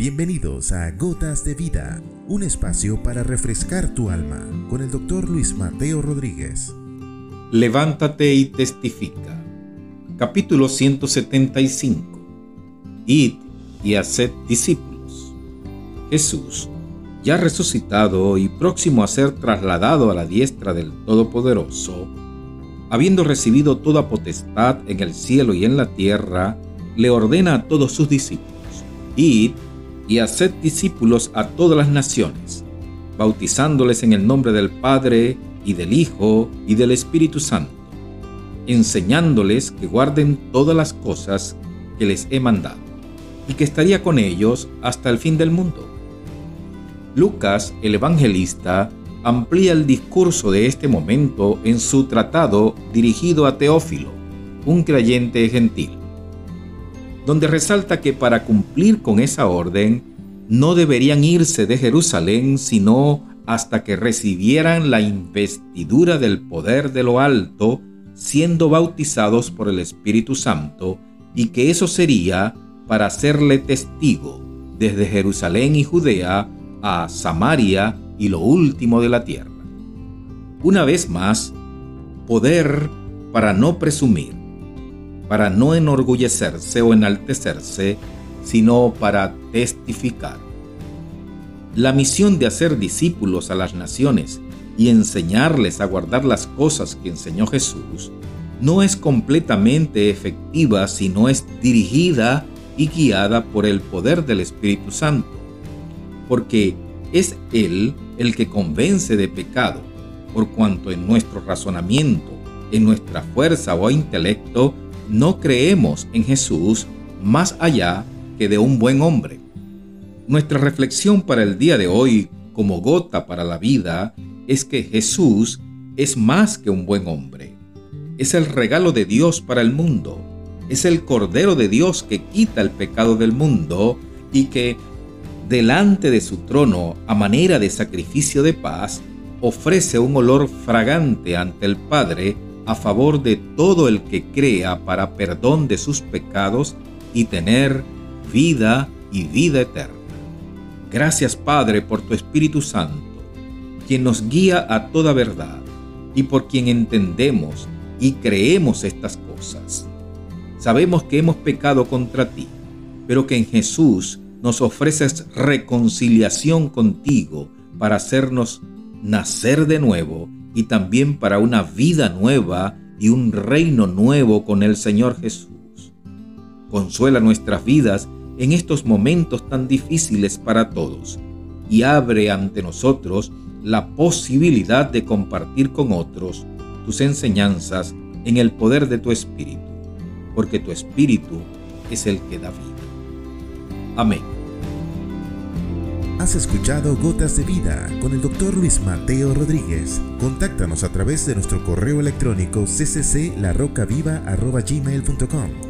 Bienvenidos a Gotas de Vida, un espacio para refrescar tu alma con el doctor Luis Mateo Rodríguez. Levántate y testifica. Capítulo 175. Id y haced discípulos. Jesús, ya resucitado y próximo a ser trasladado a la diestra del Todopoderoso, habiendo recibido toda potestad en el cielo y en la tierra, le ordena a todos sus discípulos, id y haced discípulos a todas las naciones, bautizándoles en el nombre del Padre y del Hijo y del Espíritu Santo, enseñándoles que guarden todas las cosas que les he mandado, y que estaría con ellos hasta el fin del mundo. Lucas, el evangelista, amplía el discurso de este momento en su tratado dirigido a Teófilo, un creyente gentil donde resalta que para cumplir con esa orden no deberían irse de Jerusalén sino hasta que recibieran la investidura del poder de lo alto, siendo bautizados por el Espíritu Santo, y que eso sería para hacerle testigo desde Jerusalén y Judea a Samaria y lo último de la tierra. Una vez más, poder para no presumir, para no enorgullecerse o enaltecerse, sino para testificar. La misión de hacer discípulos a las naciones y enseñarles a guardar las cosas que enseñó Jesús no es completamente efectiva si no es dirigida y guiada por el poder del Espíritu Santo, porque es Él el que convence de pecado, por cuanto en nuestro razonamiento, en nuestra fuerza o intelecto, no creemos en Jesús más allá de un buen hombre. Nuestra reflexión para el día de hoy como gota para la vida es que Jesús es más que un buen hombre. Es el regalo de Dios para el mundo. Es el Cordero de Dios que quita el pecado del mundo y que, delante de su trono a manera de sacrificio de paz, ofrece un olor fragante ante el Padre a favor de todo el que crea para perdón de sus pecados y tener vida y vida eterna. Gracias Padre por tu Espíritu Santo, quien nos guía a toda verdad y por quien entendemos y creemos estas cosas. Sabemos que hemos pecado contra ti, pero que en Jesús nos ofreces reconciliación contigo para hacernos nacer de nuevo y también para una vida nueva y un reino nuevo con el Señor Jesús. Consuela nuestras vidas en estos momentos tan difíciles para todos y abre ante nosotros la posibilidad de compartir con otros tus enseñanzas en el poder de tu Espíritu, porque tu Espíritu es el que da vida. Amén. Has escuchado Gotas de Vida con el doctor Luis Mateo Rodríguez. Contáctanos a través de nuestro correo electrónico ccclarocaviva.gmail.com